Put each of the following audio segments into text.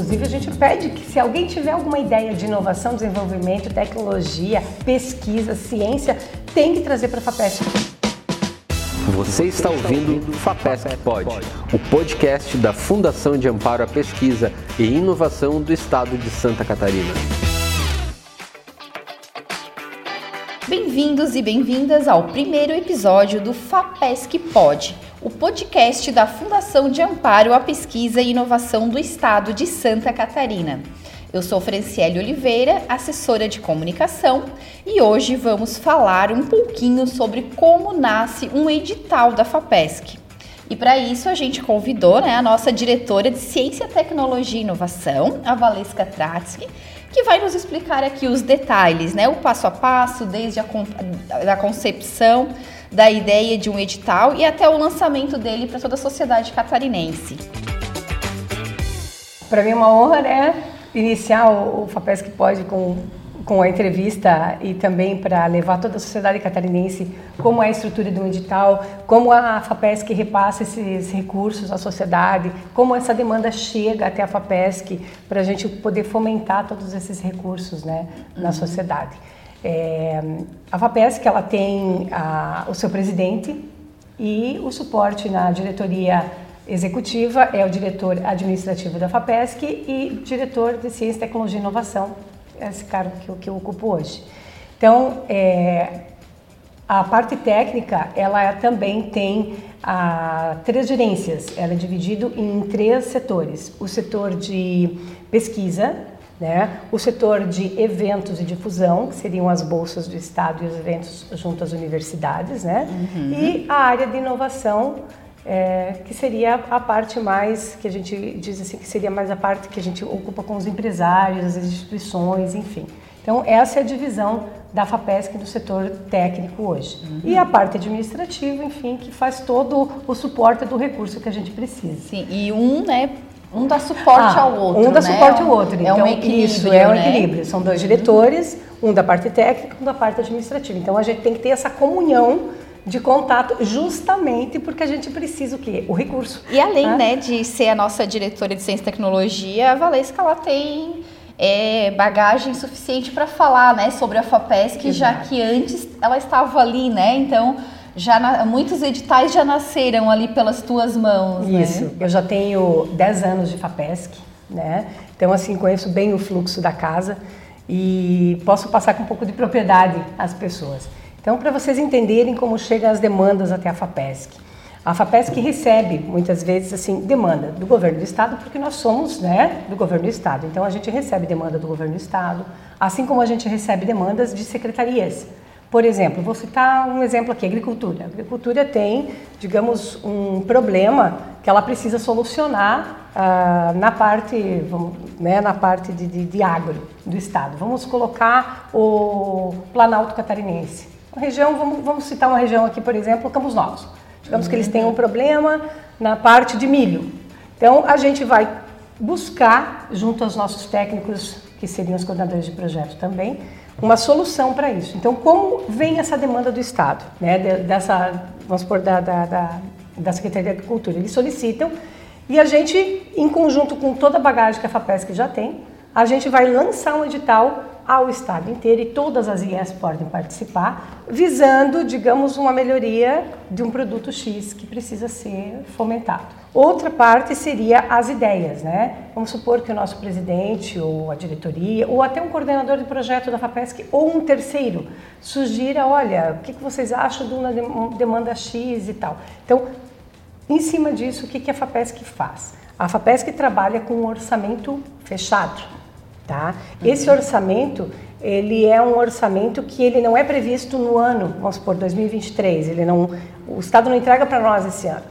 Inclusive, a gente pede que se alguém tiver alguma ideia de inovação, desenvolvimento, tecnologia, pesquisa, ciência, tem que trazer para a FAPESP. Você está ouvindo FAPESC Pod, o podcast da Fundação de Amparo à Pesquisa e Inovação do Estado de Santa Catarina. Bem-vindos e bem-vindas ao primeiro episódio do FAPESC Pod, o podcast da Fundação de Amparo à Pesquisa e Inovação do Estado de Santa Catarina. Eu sou Franciele Oliveira, assessora de comunicação, e hoje vamos falar um pouquinho sobre como nasce um edital da FAPESC. E para isso a gente convidou né, a nossa diretora de Ciência, Tecnologia e Inovação, a Valesca Tratsky, que vai nos explicar aqui os detalhes, né, o passo a passo, desde a da concepção da ideia de um edital e até o lançamento dele para toda a sociedade catarinense. Para mim é uma honra, né, iniciar o, o FAPESC Pode com com a entrevista e também para levar toda a sociedade catarinense como é a estrutura do edital, como a FAPESC repassa esses recursos à sociedade, como essa demanda chega até a FAPESC para a gente poder fomentar todos esses recursos né, na uhum. sociedade. É, a FAPESC ela tem a, o seu presidente e o suporte na diretoria executiva é o diretor administrativo da FAPESC e diretor de Ciência, Tecnologia e Inovação esse cargo que eu, que eu ocupo hoje. Então, é, a parte técnica, ela também tem a, três gerências. Ela é dividida em três setores. O setor de pesquisa, né? o setor de eventos e difusão, que seriam as bolsas do Estado e os eventos junto às universidades, né? Uhum. e a área de inovação, é, que seria a parte mais, que a gente diz assim, que seria mais a parte que a gente ocupa com os empresários, as instituições, enfim. Então, essa é a divisão da FAPESC do setor técnico hoje. Uhum. E a parte administrativa, enfim, que faz todo o suporte do recurso que a gente precisa. Sim, e um, né, um dá suporte ah, ao outro. Um dá né? suporte ao outro. É então, um equilíbrio. Isso, é um né? equilíbrio. São dois diretores, um da parte técnica, um da parte administrativa. Então, a gente tem que ter essa comunhão de contato, justamente porque a gente precisa o quê? O recurso. E além né? né de ser a nossa diretora de Ciência e Tecnologia, a Valesca ela tem é, bagagem suficiente para falar né, sobre a FAPESC, Exato. já que antes ela estava ali, né? Então, já na, muitos editais já nasceram ali pelas tuas mãos. Né? Isso, né? eu já tenho 10 anos de FAPESC, né? Então, assim, conheço bem o fluxo da casa e posso passar com um pouco de propriedade às pessoas. Então, para vocês entenderem como chegam as demandas até a FAPESC. A FAPESC recebe, muitas vezes, assim, demanda do governo do estado, porque nós somos, né, do governo do estado. Então, a gente recebe demanda do governo do estado, assim como a gente recebe demandas de secretarias. Por exemplo, vou citar um exemplo aqui, agricultura. A agricultura tem, digamos, um problema que ela precisa solucionar ah, na parte, vamos, né, na parte de, de, de agro do estado. Vamos colocar o Planalto Catarinense. Uma região, vamos, vamos citar uma região aqui, por exemplo, Campos Novos. Digamos que eles têm um problema na parte de milho. Então, a gente vai buscar, junto aos nossos técnicos, que seriam os coordenadores de projeto também, uma solução para isso. Então, como vem essa demanda do Estado, né, dessa, vamos supor, da, da, da, da Secretaria de Agricultura? Eles solicitam e a gente, em conjunto com toda a bagagem que a FAPESC já tem, a gente vai lançar um edital ao estado inteiro e todas as IES podem participar, visando, digamos, uma melhoria de um produto X que precisa ser fomentado. Outra parte seria as ideias, né? Vamos supor que o nosso presidente ou a diretoria ou até um coordenador de projeto da FAPESC ou um terceiro sugira, olha, o que vocês acham de uma demanda X e tal. Então, em cima disso, o que a FAPESC faz? A FAPESC trabalha com um orçamento fechado. Tá? Esse orçamento, ele é um orçamento que ele não é previsto no ano, vamos supor, 2023, ele não, o Estado não entrega para nós esse ano.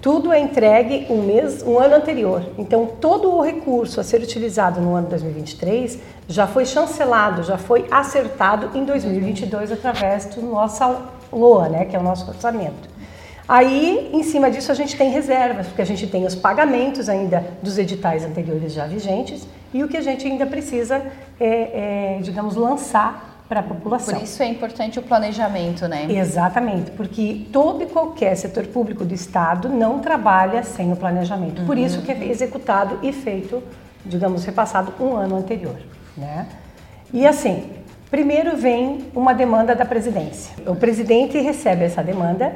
Tudo é entregue um mês, um ano anterior. Então, todo o recurso a ser utilizado no ano 2023 já foi chancelado, já foi acertado em 2022 através do nosso LOA, né, que é o nosso orçamento. Aí, em cima disso, a gente tem reservas, porque a gente tem os pagamentos ainda dos editais anteriores já vigentes e o que a gente ainda precisa, é, é digamos, lançar para a população. Por isso é importante o planejamento, né? Exatamente, porque todo e qualquer setor público do Estado não trabalha sem o planejamento. Uhum. Por isso que é executado e feito digamos, repassado um ano anterior. Né? E assim, primeiro vem uma demanda da presidência. O presidente recebe essa demanda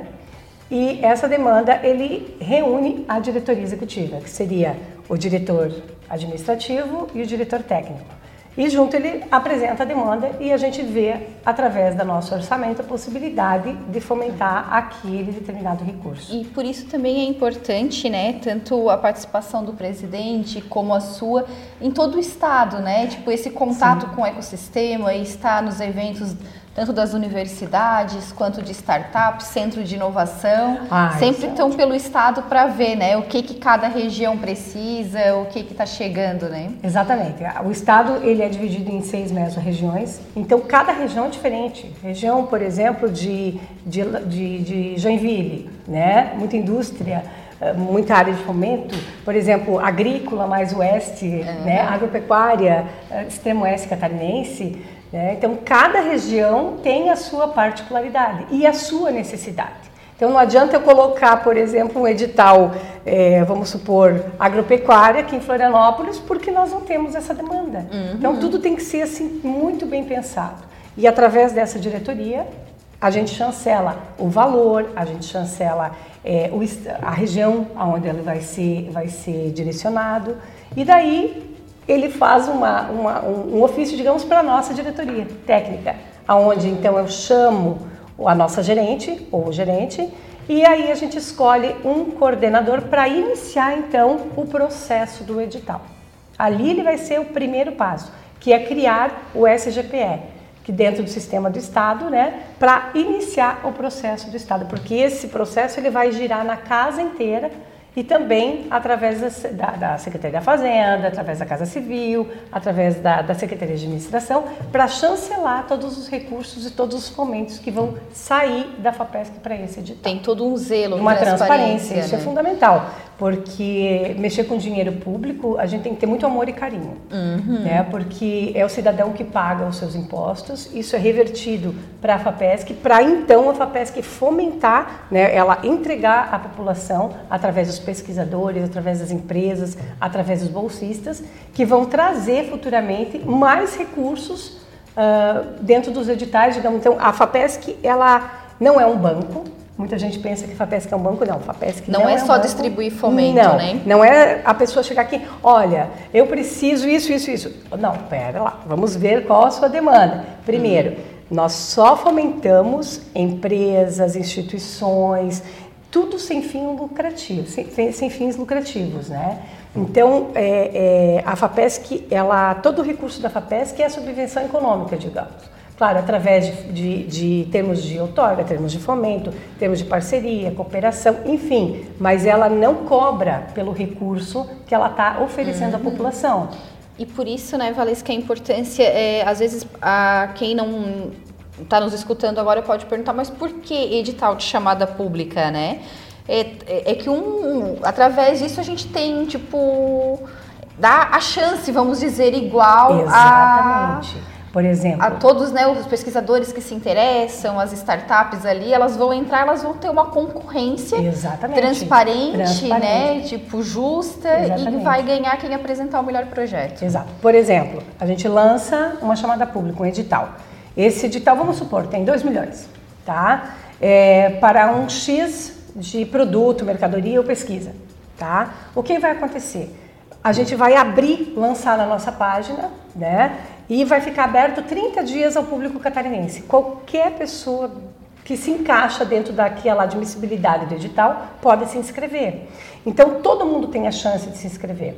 e essa demanda ele reúne a diretoria executiva, que seria o diretor administrativo e o diretor técnico. E junto ele apresenta a demanda e a gente vê, através do nosso orçamento, a possibilidade de fomentar aquele determinado recurso. E por isso também é importante, né, tanto a participação do presidente como a sua em todo o estado, né? Tipo, esse contato Sim. com o ecossistema e estar nos eventos tanto das universidades quanto de startups, centro de inovação, ah, sempre estão pelo estado para ver, né, o que que cada região precisa, o que que está chegando, né? Exatamente. O estado ele é dividido em seis meso-regiões, então cada região é diferente. Região, por exemplo, de, de, de, de Joinville, né, muita indústria eh, muita área de fomento, por exemplo, agrícola mais oeste, uhum. né, agropecuária, eh, extremo oeste catarinense, né? Então, cada região tem a sua particularidade e a sua necessidade. Então, não adianta eu colocar, por exemplo, um edital, é, vamos supor, agropecuária aqui em Florianópolis, porque nós não temos essa demanda. Uhum. Então, tudo tem que ser assim muito bem pensado. E através dessa diretoria, a gente chancela o valor, a gente chancela é, o, a região aonde ele vai ser, vai ser direcionado. E daí ele faz uma, uma, um, ofício, digamos, para a nossa diretoria técnica, aonde então eu chamo a nossa gerente ou gerente e aí a gente escolhe um coordenador para iniciar então o processo do edital. Ali ele vai ser o primeiro passo, que é criar o SGPE, que dentro do sistema do Estado, né, para iniciar o processo do Estado, porque esse processo ele vai girar na casa inteira e também através da, da, Secretaria da Fazenda, através da Casa Civil, através da, da Secretaria de Administração, para chancelar todos os recursos e todos os fomentos que vão sair da FAPESC para esse edital. Tem todo um zelo, uma transparência, transparência isso é né? é fundamental porque mexer com dinheiro público a gente tem que ter muito amor e carinho, uhum. né? Porque é o cidadão que paga os seus impostos, isso é revertido para a Fapesc, para então a Fapesc fomentar, né? Ela entregar à população através dos pesquisadores, através das empresas, através dos bolsistas, que vão trazer futuramente mais recursos uh, dentro dos editais, digamos. Então a Fapesc ela não é um banco, Muita gente pensa que FAPESC é um banco, não. FAPESC não, não é, é só um distribuir fomento, não, né? Não é a pessoa chegar aqui, olha, eu preciso isso, isso, isso. Não, pera lá, vamos ver qual a sua demanda. Primeiro, nós só fomentamos empresas, instituições, tudo sem fim lucrativo, sem, sem fins lucrativos, né? Então, é, é, a FAPESC, ela, todo o recurso da FAPESC é a subvenção econômica, digamos. Claro, através de, de, de, termos de outorga, termos de fomento, termos de parceria, cooperação, enfim, mas ela não cobra pelo recurso que ela está oferecendo uhum. à população. E por isso, né, Valesca, a importância, é, às vezes, a quem não está nos escutando agora pode perguntar, mas por que edital de chamada pública, né? É, é, é que um, através disso a gente tem, tipo, dá a chance, vamos dizer, igual Exatamente. a por exemplo. A todos né, os pesquisadores que se interessam, as startups ali, elas vão entrar, elas vão ter uma concorrência transparente, transparente. né? Tipo, justa Exatamente. e vai ganhar quem apresentar o melhor projeto. Exato. Por exemplo, a gente lança uma chamada pública, um edital. Esse edital, vamos supor, tem 2 milhões, tá? É, para um X de produto, mercadoria ou pesquisa, tá? O que vai acontecer? A gente vai abrir, lançar na nossa página, né? e vai ficar aberto 30 dias ao público catarinense. Qualquer pessoa que se encaixa dentro daquela admissibilidade do edital pode se inscrever. Então todo mundo tem a chance de se inscrever.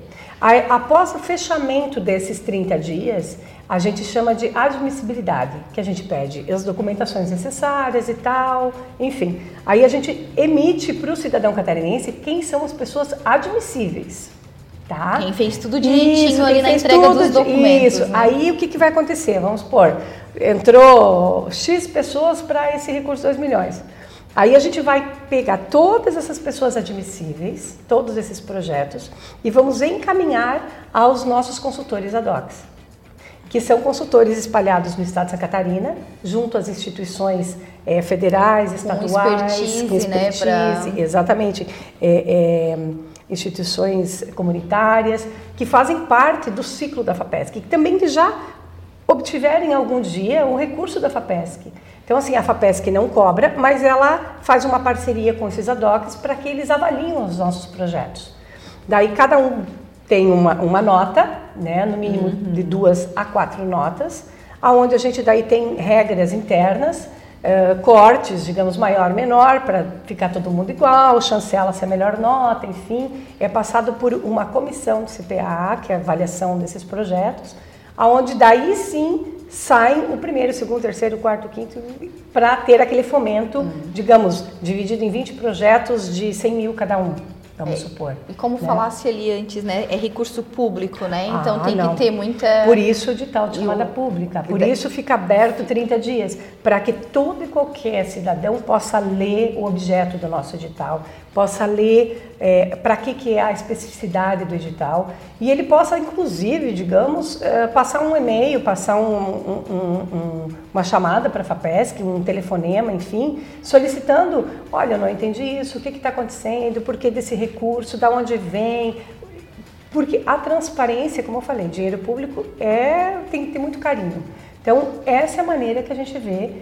Após o fechamento desses 30 dias, a gente chama de admissibilidade, que a gente pede as documentações necessárias e tal, enfim. Aí a gente emite para o cidadão catarinense quem são as pessoas admissíveis. Tá? Quem fez tudo direitinho isso, ali na entrega dos documentos. Isso. Né? Aí o que, que vai acontecer? Vamos supor, entrou X pessoas para esse recurso 2 milhões. Aí a gente vai pegar todas essas pessoas admissíveis, todos esses projetos, e vamos encaminhar aos nossos consultores ad hoc, que são consultores espalhados no estado de Santa Catarina, junto às instituições é, federais, estaduais, com expertise, com expertise né, pra... exatamente. É, é, instituições comunitárias que fazem parte do ciclo da FAPESC, que também já obtiverem algum dia o recurso da FAPESC. Então, assim, a FAPESC não cobra, mas ela faz uma parceria com esses ADOCs para que eles avaliem os nossos projetos. Daí, cada um tem uma, uma nota, né, no mínimo uhum. de duas a quatro notas, aonde a gente daí tem regras internas, uh, cortes, digamos, maior, menor, para ficar todo mundo igual, chancela-se a melhor nota, enfim, é passado por uma comissão de CPA, que é a avaliação desses projetos, aonde daí sim saem o primeiro, segundo, terceiro, quarto, quinto, para ter aquele fomento, uhum. digamos, dividido em 20 projetos de 100 mil cada um vamos é, supor. E como né? falasse ali antes, né, é recurso público, né? Então ah, tem não. que ter muita... Por isso de tal de chamada pública, por isso fica aberto 30 dias, para que todo e qualquer cidadão possa ler o objeto do nosso edital, possa ler é, para que, que é a especificidade do edital e ele possa, inclusive, digamos, é, passar um e-mail, passar um, um, um, uma chamada para a FAPESC, um telefonema, enfim, solicitando, olha, eu não entendi isso, o que está acontecendo, por que desse recurso, da onde vem, porque a transparência, como eu falei, dinheiro público é tem que ter muito carinho. Então, essa é a maneira que a gente vê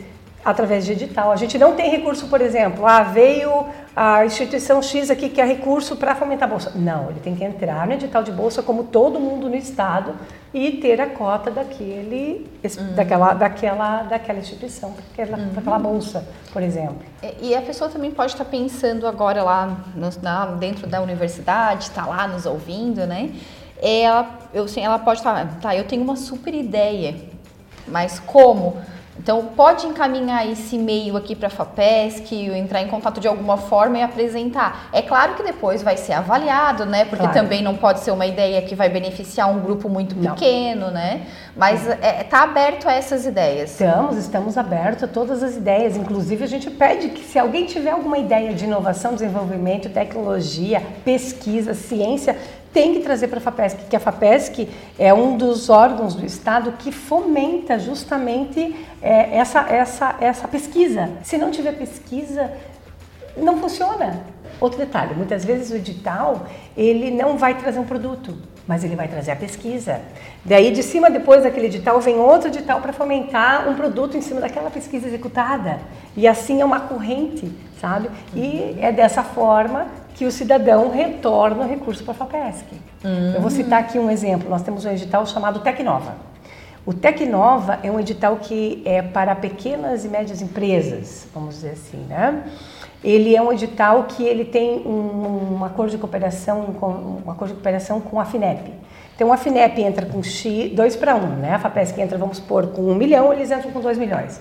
através de edital. A gente não tem recurso, por exemplo, ah, veio a instituição X aqui que é recurso para fomentar a bolsa. Não, ele tem que entrar no edital de bolsa como todo mundo no estado e ter a cota daquele, uhum. daquela, daquela, daquela instituição, daquela, uhum. daquela bolsa, por exemplo. E a pessoa também pode estar pensando agora lá no, na, dentro da universidade, está lá nos ouvindo, né? Ela, eu, assim, ela pode estar, tá, eu tenho uma super ideia, mas como? Então, pode encaminhar esse e-mail aqui para a FAPESC, entrar em contato de alguma forma e apresentar. É claro que depois vai ser avaliado, né? Porque claro. também não pode ser uma ideia que vai beneficiar um grupo muito pequeno, não. né? Mas está é, tá aberto a essas ideias. Estamos, estamos abertos a todas as ideias. Inclusive, a gente pede que se alguém tiver alguma ideia de inovação, desenvolvimento, tecnologia, pesquisa, ciência, tem que trazer para a FAPESC, que a FAPESC é um dos órgãos do Estado que fomenta justamente é, essa, essa, essa pesquisa. Se não tiver pesquisa, não funciona. Outro detalhe, muitas vezes o edital, ele não vai trazer um produto, mas ele vai trazer a pesquisa. Daí de cima, depois daquele edital, vem outro edital para fomentar um produto em cima daquela pesquisa executada. E assim é uma corrente, sabe? E é dessa forma que o cidadão retorna o recurso para a FAPESC. Uhum. Eu vou citar aqui um exemplo. Nós temos um edital chamado Tecnova. O Tecnova é um edital que é para pequenas e médias empresas, vamos dizer assim, né? Ele é um edital que ele tem um, um acordo de cooperação com um acordo de cooperação com a FINEP. Então a FINEP entra com X, 2 para 1, um, né? A FAPESC entra, vamos supor, com 1 um milhão, eles entram com 2 milhões.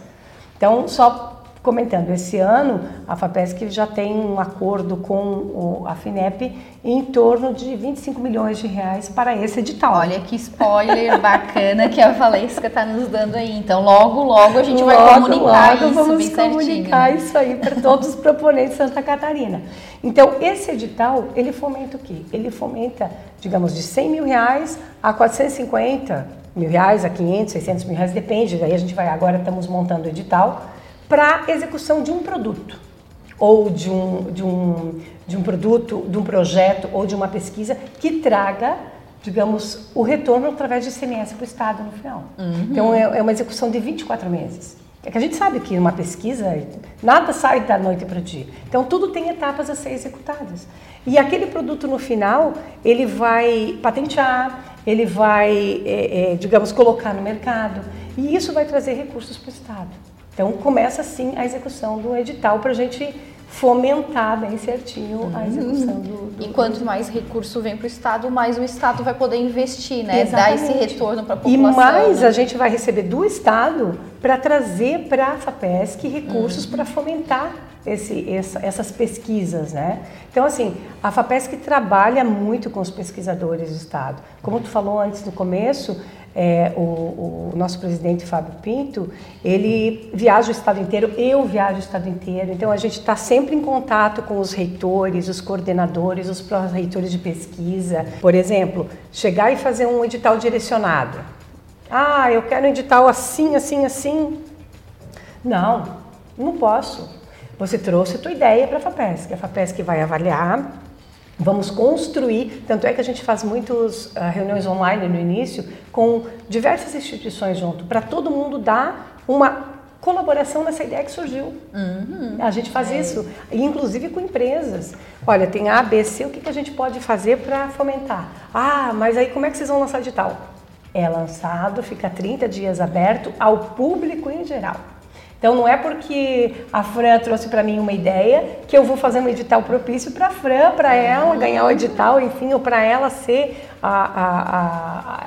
Então, só comentando, esse ano a FAPESC já tem um acordo com a FINEP em torno de 25 milhões de reais para esse edital. Olha que spoiler bacana que a Valesca está nos dando aí. Então, logo, logo a gente logo, vai comunicar logo isso vamos comunicar certinho. isso aí para todos os proponentes de Santa Catarina. Então, esse edital, ele fomenta o quê? Ele fomenta, digamos, de 100 mil reais a 450 mil reais, a 500, 600 mil reais, depende. Daí a gente vai, agora estamos montando o edital para execução de um produto ou de um, de, um, de um produto, de um projeto ou de uma pesquisa que traga, digamos, o retorno através de ICMS para o Estado no final. Uhum. Então é, é, uma execução de 24 meses. É que a gente sabe que uma pesquisa, nada sai da noite para o dia. Então tudo tem etapas a ser executadas. E aquele produto no final, ele vai patentear, ele vai, é, é, digamos, colocar no mercado. E isso vai trazer recursos para o Estado. Então começa sim a execução do edital para a gente fomentar bem certinho uhum. a execução do, do E quanto mais recurso vem para o Estado, mais o Estado vai poder investir, né? Exatamente. Dar esse retorno para a população. E mais né? a gente vai receber do Estado para trazer para a FAPESC recursos uhum. para fomentar esse, essa, essas pesquisas, né? Então, assim, a FAPESC trabalha muito com os pesquisadores do Estado. Como tu falou antes no começo, é, o, o, nosso presidente Fábio Pinto, ele viaja o estado inteiro, eu viajo o estado inteiro, então a gente está sempre em contato com os reitores, os coordenadores, os pró-reitores de pesquisa. Por exemplo, chegar e fazer um edital direcionado. Ah, eu quero um edital assim, assim, assim. Não, não posso. Você trouxe a tua ideia para a FAPESC, a FAPESC vai avaliar, Vamos construir, tanto é que a gente faz muitas uh, reuniões online no início com diversas instituições junto, para todo mundo dar uma colaboração nessa ideia que surgiu. Uhum. A gente faz é. isso, inclusive com empresas. Olha, tem A, B, C, o que, que a gente pode fazer para fomentar? Ah, mas aí como é que vocês vão lançar edital? É lançado, fica 30 dias aberto ao público em geral. Então não é porque a Fran trouxe para mim uma ideia que eu vou fazer um edital propício para a Fran, para ela ganhar o edital, enfim, ou para ela ser a, a, a,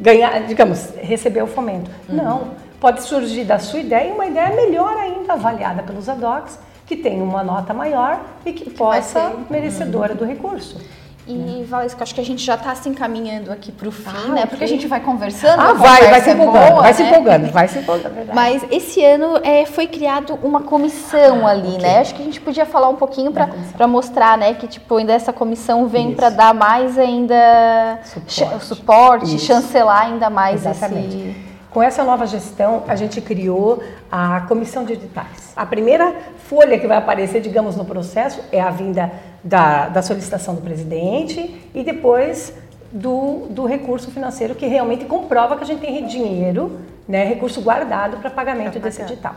ganhar, digamos, receber o fomento. Uhum. Não pode surgir da sua ideia uma ideia melhor ainda, avaliada pelos ADOCs, que tem uma nota maior e que, que possa ser merecedora uhum. do recurso. E, né? Valesca, acho que a gente já está se encaminhando aqui para o fim, ah, né? Porque a gente vai conversando. Ah, vai, vai se empolgando, boa, vai né? se empolgando, vai se empolgando, verdade. Mas esse ano é, foi criado uma comissão ah, ali, okay. né? Acho que a gente podia falar um pouquinho para mostrar, né? Que tipo, ainda essa comissão vem para dar mais ainda suporte, suporte chancelar ainda mais Exatamente. esse com essa nova gestão, a gente criou a comissão de editais. A primeira folha que vai aparecer, digamos, no processo é a vinda da, da solicitação do presidente e depois do, do, recurso financeiro que realmente comprova que a gente tem dinheiro, né, recurso guardado para pagamento desse edital.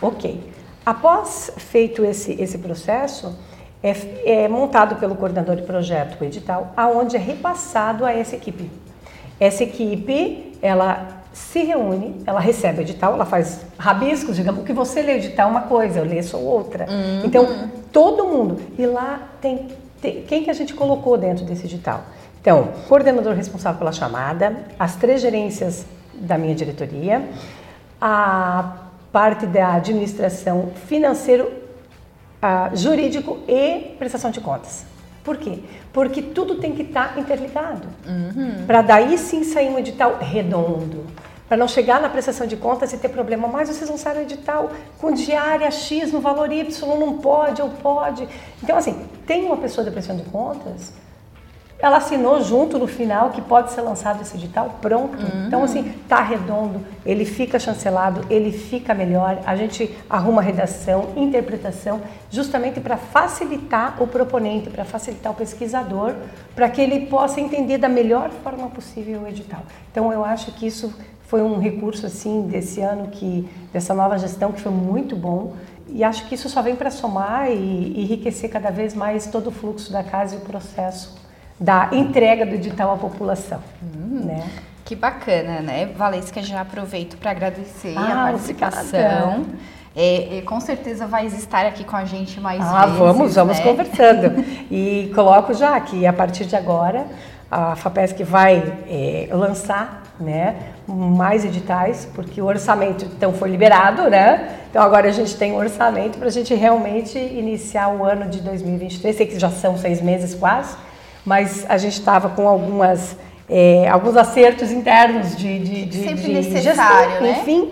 Ok. Após feito esse, esse processo, é, é montado pelo coordenador de projeto o edital, aonde é repassado a essa equipe. Essa equipe, ela se reúne, ela recebe o edital, ela faz rabiscos, digamos, o que você lê edital é uma coisa, eu leio só outra. Uhum. Então, todo mundo. E lá tem, tem, quem que a gente colocou dentro desse edital? Então, coordenador responsável pela chamada, as três gerências da minha diretoria, a parte da administração financeiro, jurídico e prestação de contas. Por quê? Porque tudo tem que estar tá interligado. Uhum. Para daí sim sair um edital redondo. Para não chegar na prestação de contas e ter problema, mas vocês lançaram um edital com diária X no valor Y, não pode ou pode. Então, assim, tem uma pessoa da prestação de contas ela assinou junto no final que pode ser lançado esse edital, pronto. Uhum. Então, assim, tá redondo, ele fica chancelado, ele fica melhor, a gente arruma redação, interpretação, justamente para facilitar o proponente, para facilitar o pesquisador, para que ele possa entender da melhor forma possível o edital. Então, eu acho que isso foi um recurso, assim, desse ano, que dessa nova gestão, que foi muito bom. E acho que isso só vem para somar e, e enriquecer cada vez mais todo o fluxo da casa e o processo da entrega do edital à população. Hum, né? Que bacana, né? Valesca, já aproveito para agradecer ah, a participação. É, é, com certeza vai estar aqui com a gente mais ah, vezes. Vamos, vamos né? conversando. e coloco já que a partir de agora a FAPESC vai é, lançar né, mais editais, porque o orçamento então foi liberado, né? Então agora a gente tem um orçamento para a gente realmente iniciar o ano de 2023, sei que já são seis meses quase, mas a gente estava com algumas é, alguns acertos internos de, de, de, Sempre de necessário, gestão, né? enfim.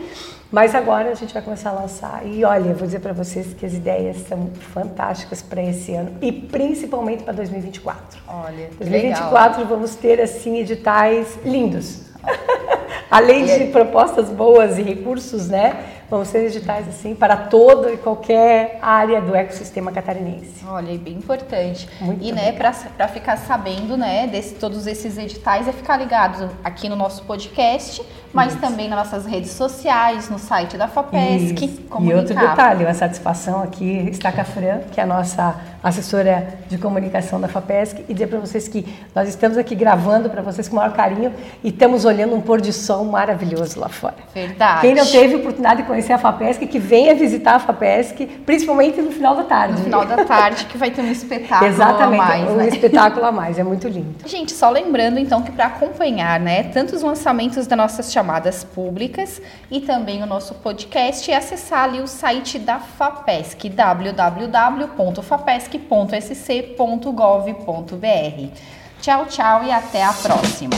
Mas agora a gente vai começar a lançar. E olha, vou dizer para vocês que as ideias são fantásticas para esse ano e principalmente para 2024. Olha, 2024 legal. vamos ter assim editais lindos. Além de propostas boas e recursos, né? Vão ser editais assim para toda e qualquer área do ecossistema catarinense. Olha, é bem importante. Muito e né, para ficar sabendo, né, desse todos esses editais é ficar ligado aqui no nosso podcast, mas Isso. também nas nossas redes sociais, no site da Fapesc. E outro detalhe, uma satisfação aqui está com a Fran, que é a nossa assessora de comunicação da FAPESC, e dizer para vocês que nós estamos aqui gravando para vocês com o maior carinho e estamos olhando um pôr de sol maravilhoso lá fora. Verdade. Quem não teve oportunidade de conhecer a FAPESC, que venha visitar a FAPESC, principalmente no final da tarde. No final da tarde, que vai ter um espetáculo Exatamente, a mais. um né? espetáculo a mais, é muito lindo. Gente, só lembrando então que para acompanhar né, tanto os lançamentos das nossas chamadas públicas e também o nosso podcast, é acessar ali o site da FAPESC, www.fapesc sesc.gov.br. Tchau, tchau e até a próxima.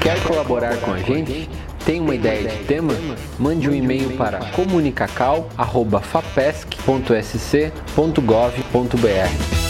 Quer colaborar com a gente? Tem uma ideia de tema? Mande um e-mail para comunicacal@fapesc.sc.gov.br.